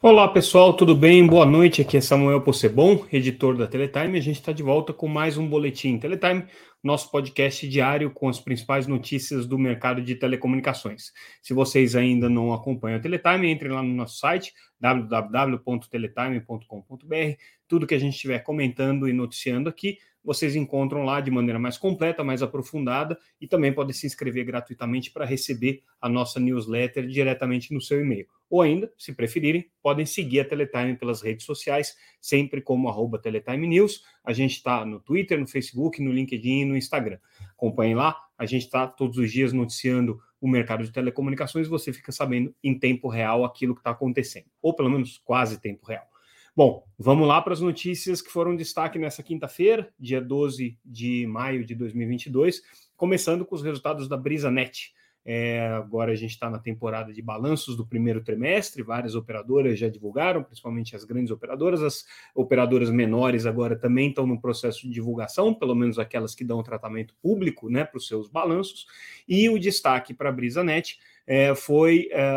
Olá pessoal, tudo bem? Boa noite. Aqui é Samuel Possebon, editor da Teletime. A gente está de volta com mais um Boletim Teletime, nosso podcast diário com as principais notícias do mercado de telecomunicações. Se vocês ainda não acompanham a Teletime, entrem lá no nosso site www.teletime.com.br. Tudo que a gente estiver comentando e noticiando aqui vocês encontram lá de maneira mais completa, mais aprofundada e também podem se inscrever gratuitamente para receber a nossa newsletter diretamente no seu e-mail. Ou ainda, se preferirem, podem seguir a Teletime pelas redes sociais, sempre como arroba Teletime News. A gente está no Twitter, no Facebook, no LinkedIn e no Instagram. Acompanhem lá, a gente está todos os dias noticiando o mercado de telecomunicações, você fica sabendo em tempo real aquilo que está acontecendo, ou pelo menos quase tempo real. Bom, vamos lá para as notícias que foram destaque nessa quinta-feira, dia 12 de maio de 2022, começando com os resultados da BrisaNet. É, agora a gente está na temporada de balanços do primeiro trimestre, várias operadoras já divulgaram, principalmente as grandes operadoras, as operadoras menores agora também estão no processo de divulgação, pelo menos aquelas que dão tratamento público né, para os seus balanços, e o destaque para a BrisaNet é, foi, é,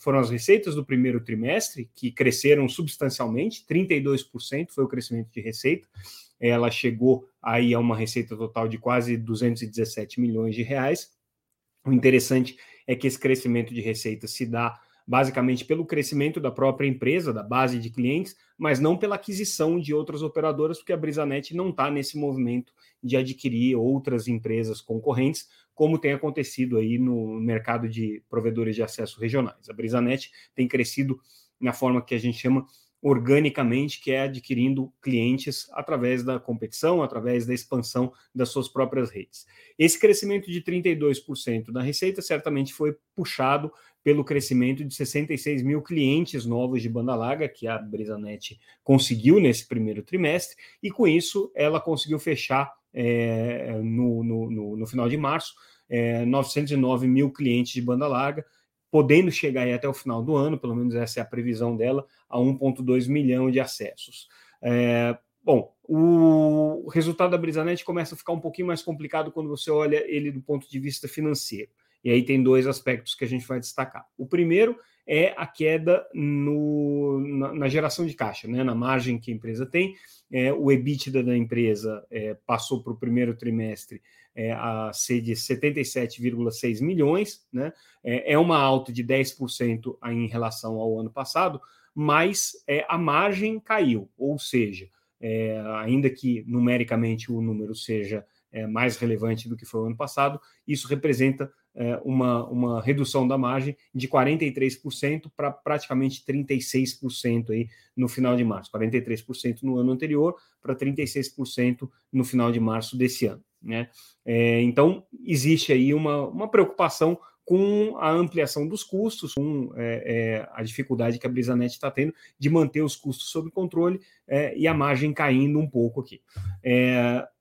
foram as receitas do primeiro trimestre, que cresceram substancialmente, 32% foi o crescimento de receita. Ela chegou aí a uma receita total de quase 217 milhões de reais. O interessante é que esse crescimento de receita se dá basicamente pelo crescimento da própria empresa, da base de clientes, mas não pela aquisição de outras operadoras, porque a Brisanet não está nesse movimento de adquirir outras empresas concorrentes, como tem acontecido aí no mercado de provedores de acesso regionais. A Brisanet tem crescido na forma que a gente chama organicamente, que é adquirindo clientes através da competição, através da expansão das suas próprias redes. Esse crescimento de 32% da receita certamente foi puxado pelo crescimento de 66 mil clientes novos de banda larga que a Brisanet conseguiu nesse primeiro trimestre, e com isso ela conseguiu fechar é, no, no, no, no, final de março, é, 909 mil clientes de banda larga, podendo chegar até o final do ano, pelo menos essa é a previsão dela, a 1,2 milhão de acessos. É, bom, o resultado da Brisanet começa a ficar um pouquinho mais complicado quando você olha ele do ponto de vista financeiro. E aí tem dois aspectos que a gente vai destacar. O primeiro é a queda no, na, na, geração de caixa, né, na margem que a empresa tem. É, o EBITDA da empresa é, passou para o primeiro trimestre é, a ser de 77,6 milhões, né, é, é uma alta de 10% em relação ao ano passado, mas é, a margem caiu, ou seja, é, ainda que numericamente o número seja mais relevante do que foi o ano passado, isso representa é, uma, uma redução da margem de 43% para praticamente 36% aí no final de março. 43% no ano anterior para 36% no final de março desse ano. Né? É, então, existe aí uma, uma preocupação com a ampliação dos custos, com é, é, a dificuldade que a Brisanet está tendo de manter os custos sob controle é, e a margem caindo um pouco aqui.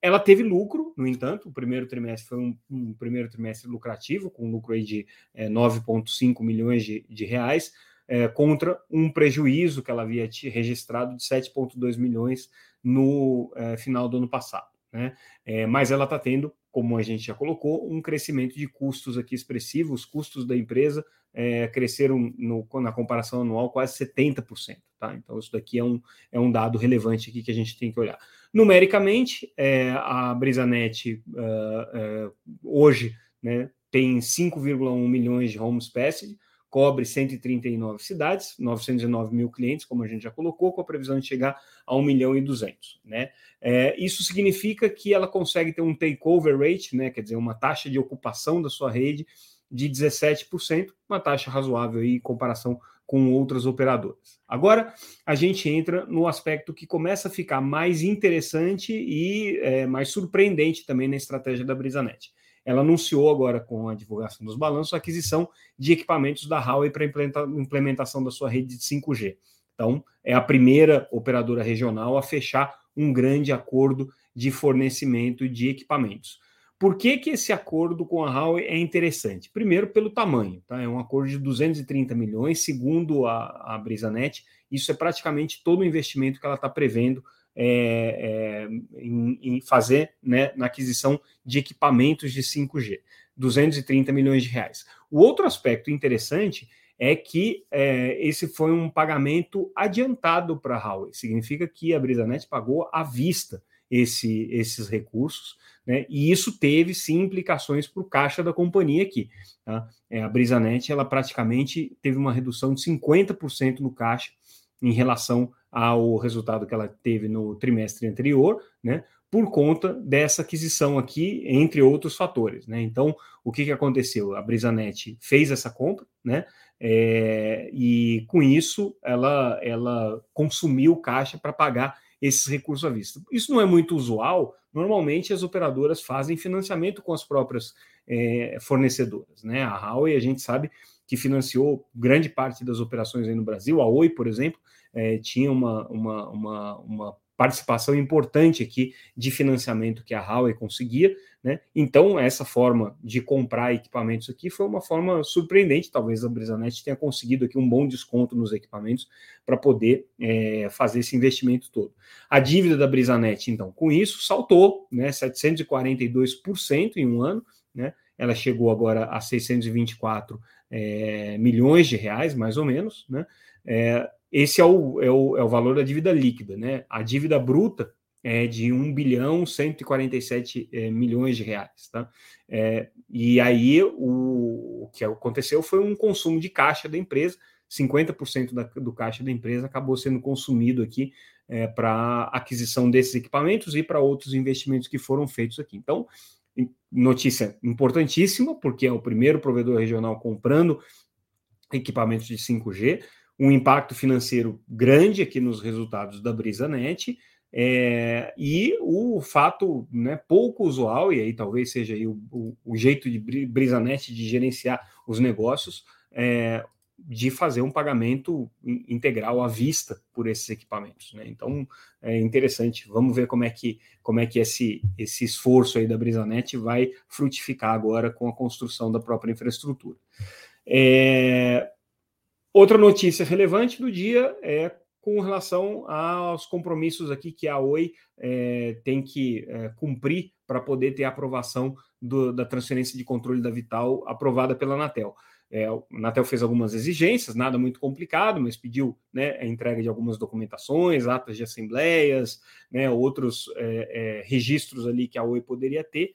Ela teve lucro, no entanto, o primeiro trimestre foi um, um primeiro trimestre lucrativo, com um lucro aí de é, 9,5 milhões de, de reais, é, contra um prejuízo que ela havia registrado de 7,2 milhões no é, final do ano passado. Né? É, mas ela está tendo, como a gente já colocou, um crescimento de custos aqui expressivo, os custos da empresa é, cresceram no, na comparação anual quase 70%. Tá? Então, isso daqui é um, é um dado relevante aqui que a gente tem que olhar. Numericamente, é, a Brisanet uh, uh, hoje né, tem 5,1 milhões de homes passed, cobre 139 cidades, 909 mil clientes, como a gente já colocou, com a previsão de chegar a 1 milhão e 200. Né? É, isso significa que ela consegue ter um takeover rate, né, quer dizer, uma taxa de ocupação da sua rede de 17%, uma taxa razoável em comparação com outras operadoras. Agora, a gente entra no aspecto que começa a ficar mais interessante e é, mais surpreendente também na estratégia da Brisanet. Ela anunciou agora, com a divulgação dos balanços, a aquisição de equipamentos da Huawei para implementação da sua rede de 5G. Então, é a primeira operadora regional a fechar um grande acordo de fornecimento de equipamentos. Por que, que esse acordo com a Huawei é interessante? Primeiro, pelo tamanho. Tá? É um acordo de 230 milhões, segundo a, a Brisanet, isso é praticamente todo o investimento que ela está prevendo é, é, em, em, fazer né, na aquisição de equipamentos de 5G. 230 milhões de reais. O outro aspecto interessante é que é, esse foi um pagamento adiantado para a Huawei. Significa que a BrisaNet pagou à vista esse, esses recursos, né? E isso teve sim implicações para o caixa da companhia aqui. Tá? É, a BrisaNet ela praticamente teve uma redução de 50% no caixa em relação ao resultado que ela teve no trimestre anterior, né? Por conta dessa aquisição aqui, entre outros fatores, né? Então, o que, que aconteceu? A BrisaNet fez essa compra, né? É, e com isso ela, ela consumiu caixa para pagar esses recursos à vista. Isso não é muito usual. Normalmente as operadoras fazem financiamento com as próprias é, fornecedoras. Né? A Huawei, a gente sabe que financiou grande parte das operações aí no Brasil. A Oi, por exemplo, é, tinha uma, uma, uma, uma participação importante aqui de financiamento que a Huawei conseguia, né? Então, essa forma de comprar equipamentos aqui foi uma forma surpreendente. Talvez a Brisanet tenha conseguido aqui um bom desconto nos equipamentos para poder é, fazer esse investimento todo. A dívida da Brisanet, então, com isso, saltou né, 742% em um ano, né? Ela chegou agora a 624 é, milhões de reais, mais ou menos, né? É, esse é o, é, o, é o valor da dívida líquida, né? A dívida bruta é de 1 bilhão 147 é, milhões de reais, tá? É, e aí o, o, que aconteceu foi um consumo de caixa da empresa, 50% da, do caixa da empresa acabou sendo consumido aqui é, para aquisição desses equipamentos e para outros investimentos que foram feitos aqui. Então, notícia importantíssima, porque é o primeiro provedor regional comprando equipamentos de 5G um impacto financeiro grande aqui nos resultados da BrisaNet, é, e o fato né, pouco usual, e aí talvez seja aí o, o, o jeito de BrisaNet de gerenciar os negócios, é, de fazer um pagamento integral à vista por esses equipamentos. Né? Então é interessante, vamos ver como é que, como é que esse, esse esforço aí da BrisaNet vai frutificar agora com a construção da própria infraestrutura. É, Outra notícia relevante do dia é com relação aos compromissos aqui que a Oi é, tem que é, cumprir para poder ter a aprovação do, da transferência de controle da Vital aprovada pela Anatel. É, a Anatel fez algumas exigências, nada muito complicado, mas pediu né, a entrega de algumas documentações, atas de assembleias, né, outros é, é, registros ali que a Oi poderia ter,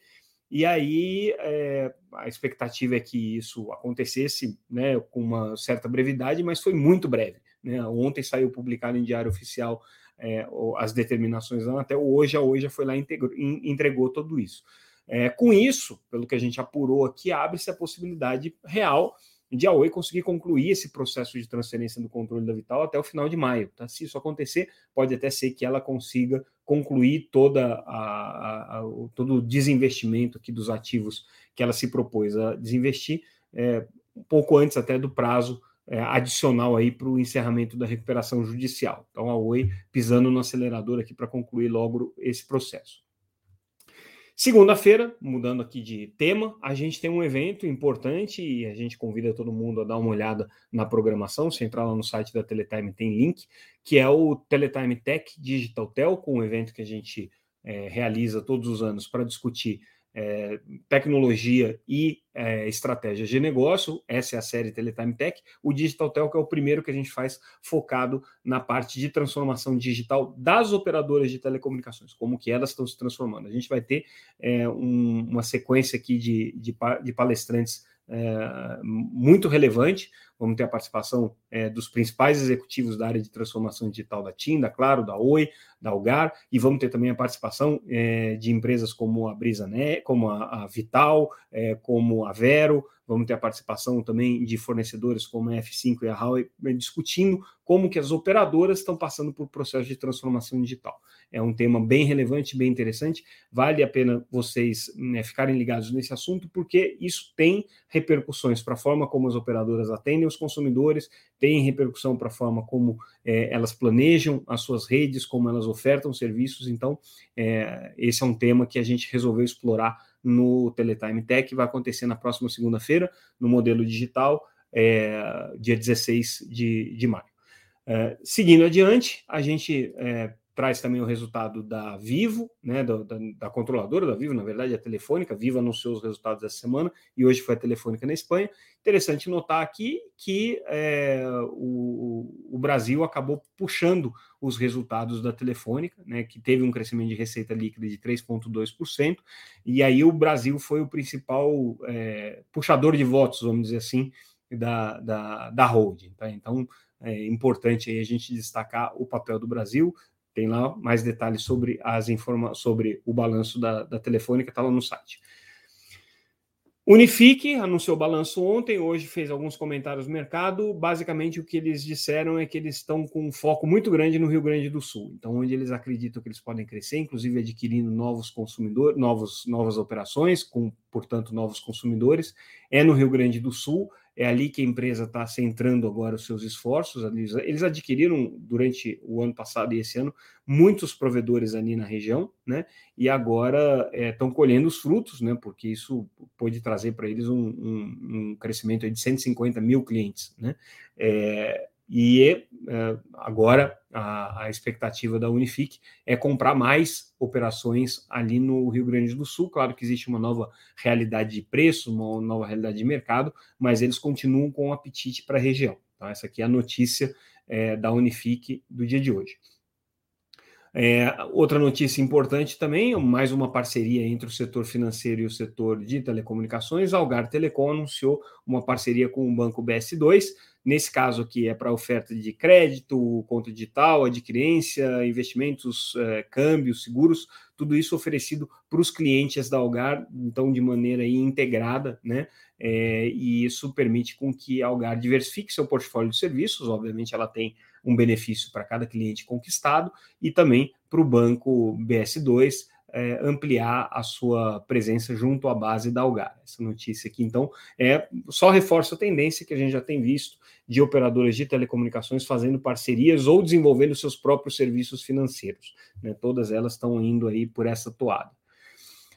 e aí é, a expectativa é que isso acontecesse né, com uma certa brevidade, mas foi muito breve. Né? Ontem saiu publicado em Diário Oficial é, as determinações da Anatel, hoje a Oi já foi lá e entregou, entregou tudo isso. É, com isso, pelo que a gente apurou aqui, abre-se a possibilidade real de a Oi conseguir concluir esse processo de transferência do controle da Vital até o final de maio. Tá? Se isso acontecer, pode até ser que ela consiga concluir toda a, a, a, todo o desinvestimento aqui dos ativos que ela se propôs a desinvestir, é, um pouco antes até do prazo é, adicional aí para o encerramento da recuperação judicial. Então a Oi pisando no acelerador aqui para concluir logo esse processo. Segunda-feira, mudando aqui de tema, a gente tem um evento importante e a gente convida todo mundo a dar uma olhada na programação. Se entrar lá no site da Teletime, tem link, que é o Teletime Tech Digital Telco, um evento que a gente é, realiza todos os anos para discutir é, tecnologia e é, estratégias de negócio. Essa é a série Teletime Tech. O Digital Telco é o primeiro que a gente faz focado na parte de transformação digital das operadoras de telecomunicações, como que elas estão se transformando. A gente vai ter é, um, uma sequência aqui de, de, de palestrantes é, muito relevante. Vamos ter a participação é, dos principais executivos da área de transformação digital da TIM, da Claro, da Oi, da Algar, e vamos ter também a participação é, de empresas como a Brisa, né, como a, a Vital, é, como a Vero, vamos ter a participação também de fornecedores como a F5 e a Huawei, discutindo como que as operadoras estão passando por processo de transformação digital. É um tema bem relevante, bem interessante, vale a pena vocês né, ficarem ligados nesse assunto, porque isso tem repercussões para a forma como as operadoras atendem consumidores, tem repercussão para a forma como é, elas planejam as suas redes, como elas ofertam serviços, então é, esse é um tema que a gente resolveu explorar no Teletime Tech, vai acontecer na próxima segunda-feira, no modelo digital, é, dia 16 de, de maio. Seguindo adiante, a gente traz também o resultado da Vivo, né, da, da, da, controladora da Vivo, na verdade, a Telefônica. A Vivo anunciou os resultados essa semana e hoje foi a Telefônica na Espanha. Interessante notar aqui que é, o, o, Brasil acabou puxando os resultados da Telefônica, né, que teve um crescimento de receita líquida de 3,2%, e aí o Brasil foi o principal é, puxador de votos, vamos dizer assim, da, da, da holding. Tá? Então, é importante aí a gente destacar o papel do Brasil, tem lá mais detalhes sobre as informações sobre o balanço da, da Telefônica, está lá no site. Unifique anunciou o balanço ontem, hoje fez alguns comentários no mercado. Basicamente, o que eles disseram é que eles estão com um foco muito grande no Rio Grande do Sul. Então, onde eles acreditam que eles podem crescer, inclusive adquirindo novos consumidores, novos, novas operações, com, portanto, novos consumidores, é no Rio Grande do Sul. É ali que a empresa está centrando agora os seus esforços. Eles adquiriram durante o ano passado e esse ano muitos provedores ali na região, né? E agora estão é, colhendo os frutos, né? Porque isso pode trazer para eles um, um, um, crescimento de 150 mil clientes, né? É, e é, agora a, a, expectativa da Unifique é comprar mais operações ali no Rio Grande do Sul. Claro que existe uma nova realidade de preço, uma nova realidade de mercado, mas eles continuam com um apetite para a região. Tá? Essa aqui é a notícia é, da Unifique do dia de hoje. É, outra notícia importante também, mais uma parceria entre o setor financeiro e o setor de telecomunicações. A Algar Telecom anunciou uma parceria com o banco BS2 Nesse caso aqui é para oferta de crédito, conta digital, adquirência, investimentos, é, câmbios, seguros, tudo isso oferecido para os clientes da Algar, então de maneira integrada, né? É, e isso permite com que a Algar diversifique seu portfólio de serviços, obviamente ela tem um benefício para cada cliente conquistado e também para o banco BS2 é, ampliar a sua presença junto à base da Algar. Essa notícia aqui, então, é só reforça a tendência que a gente já tem visto de operadoras de telecomunicações fazendo parcerias ou desenvolvendo seus próprios serviços financeiros. Né? Todas elas estão indo aí por essa toada.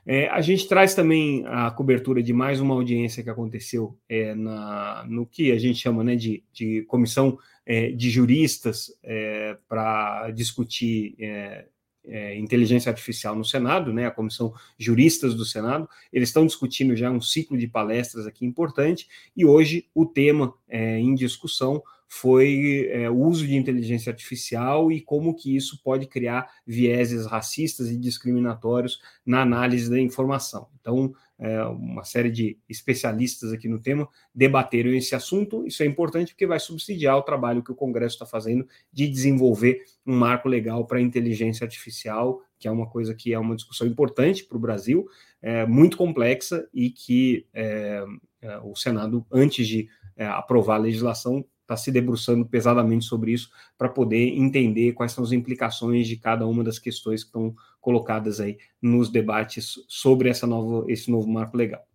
É, a gente traz também a cobertura de mais uma audiência que aconteceu é, na, no que a gente chama né, de, de comissão é, de juristas é, para discutir é, é, inteligência artificial no Senado, né, a comissão juristas do Senado, eles estão discutindo já um ciclo de palestras aqui importante, e hoje o tema é, em discussão foi é, o uso de inteligência artificial e como que isso pode criar vieses racistas e discriminatórios na análise da informação. Então, é, uma série de especialistas aqui no tema debateram esse assunto. Isso é importante porque vai subsidiar o trabalho que o Congresso está fazendo de desenvolver um marco legal para a inteligência artificial, que é uma coisa que é uma discussão importante para o Brasil, é, muito complexa e que é, é o Senado, antes de é, aprovar a legislação, está se debruçando pesadamente sobre isso para poder entender quais são as implicações de cada uma das questões que estão colocadas aí nos debates sobre essa nova, esse novo marco legal.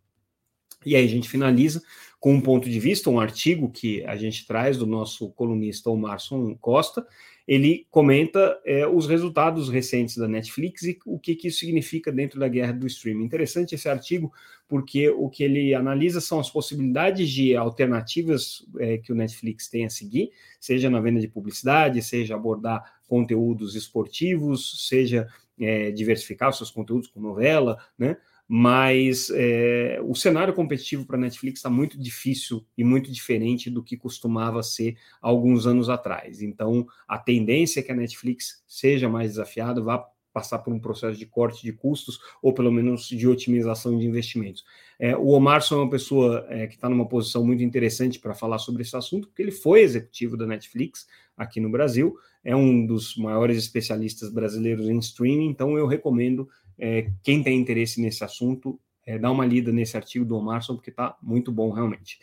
E aí a gente finaliza com um ponto de vista, um artigo que a gente traz do nosso colunista Omarson Costa, ele comenta é, os resultados recentes da Netflix e o que, que isso significa dentro da guerra do streaming. Interessante esse artigo, porque o que ele analisa são as possibilidades de alternativas é, que o Netflix tem a seguir, seja na venda de publicidade, seja abordar conteúdos esportivos, seja é, diversificar os seus conteúdos com novela, né? mas é, o cenário competitivo para a Netflix está muito difícil e muito diferente do que costumava ser alguns anos atrás. Então, a tendência é que a Netflix seja mais desafiada, vá passar por um processo de corte de custos ou pelo menos de otimização de investimentos. É, o Omarson é uma pessoa é, que está numa posição muito interessante para falar sobre esse assunto, porque ele foi executivo da Netflix aqui no Brasil, é um dos maiores especialistas brasileiros em streaming, então eu recomendo é, quem tem interesse nesse assunto, é, dá uma lida nesse artigo do Omarson, porque está muito bom realmente.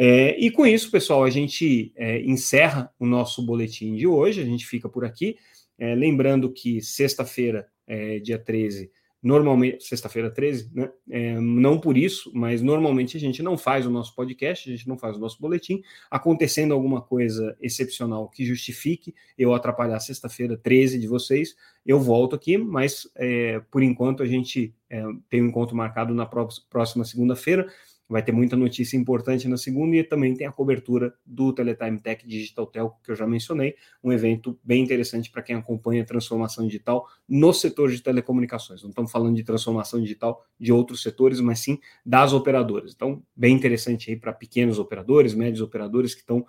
É, e com isso, pessoal, a gente é, encerra o nosso boletim de hoje, a gente fica por aqui. É, lembrando que sexta-feira, é, dia 13, Normalmente, sexta-feira 13, né? É, não por isso, mas normalmente a gente não faz o nosso podcast, a gente não faz o nosso boletim. Acontecendo alguma coisa excepcional que justifique eu atrapalhar sexta-feira 13 de vocês, eu volto aqui, mas é, por enquanto a gente é, tem um encontro marcado na próxima segunda-feira. Vai ter muita notícia importante na segunda e também tem a cobertura do Teletime Tech Digital Telco, que eu já mencionei, um evento bem interessante para quem acompanha a transformação digital no setor de telecomunicações. Não estamos falando de transformação digital de outros setores, mas sim das operadoras. Então, bem interessante aí para pequenos operadores, médios operadores que estão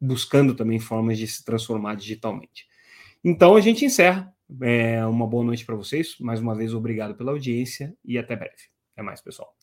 buscando também formas de se transformar digitalmente. Então, a gente encerra. É, uma boa noite para vocês. Mais uma vez, obrigado pela audiência e até breve. Até mais, pessoal.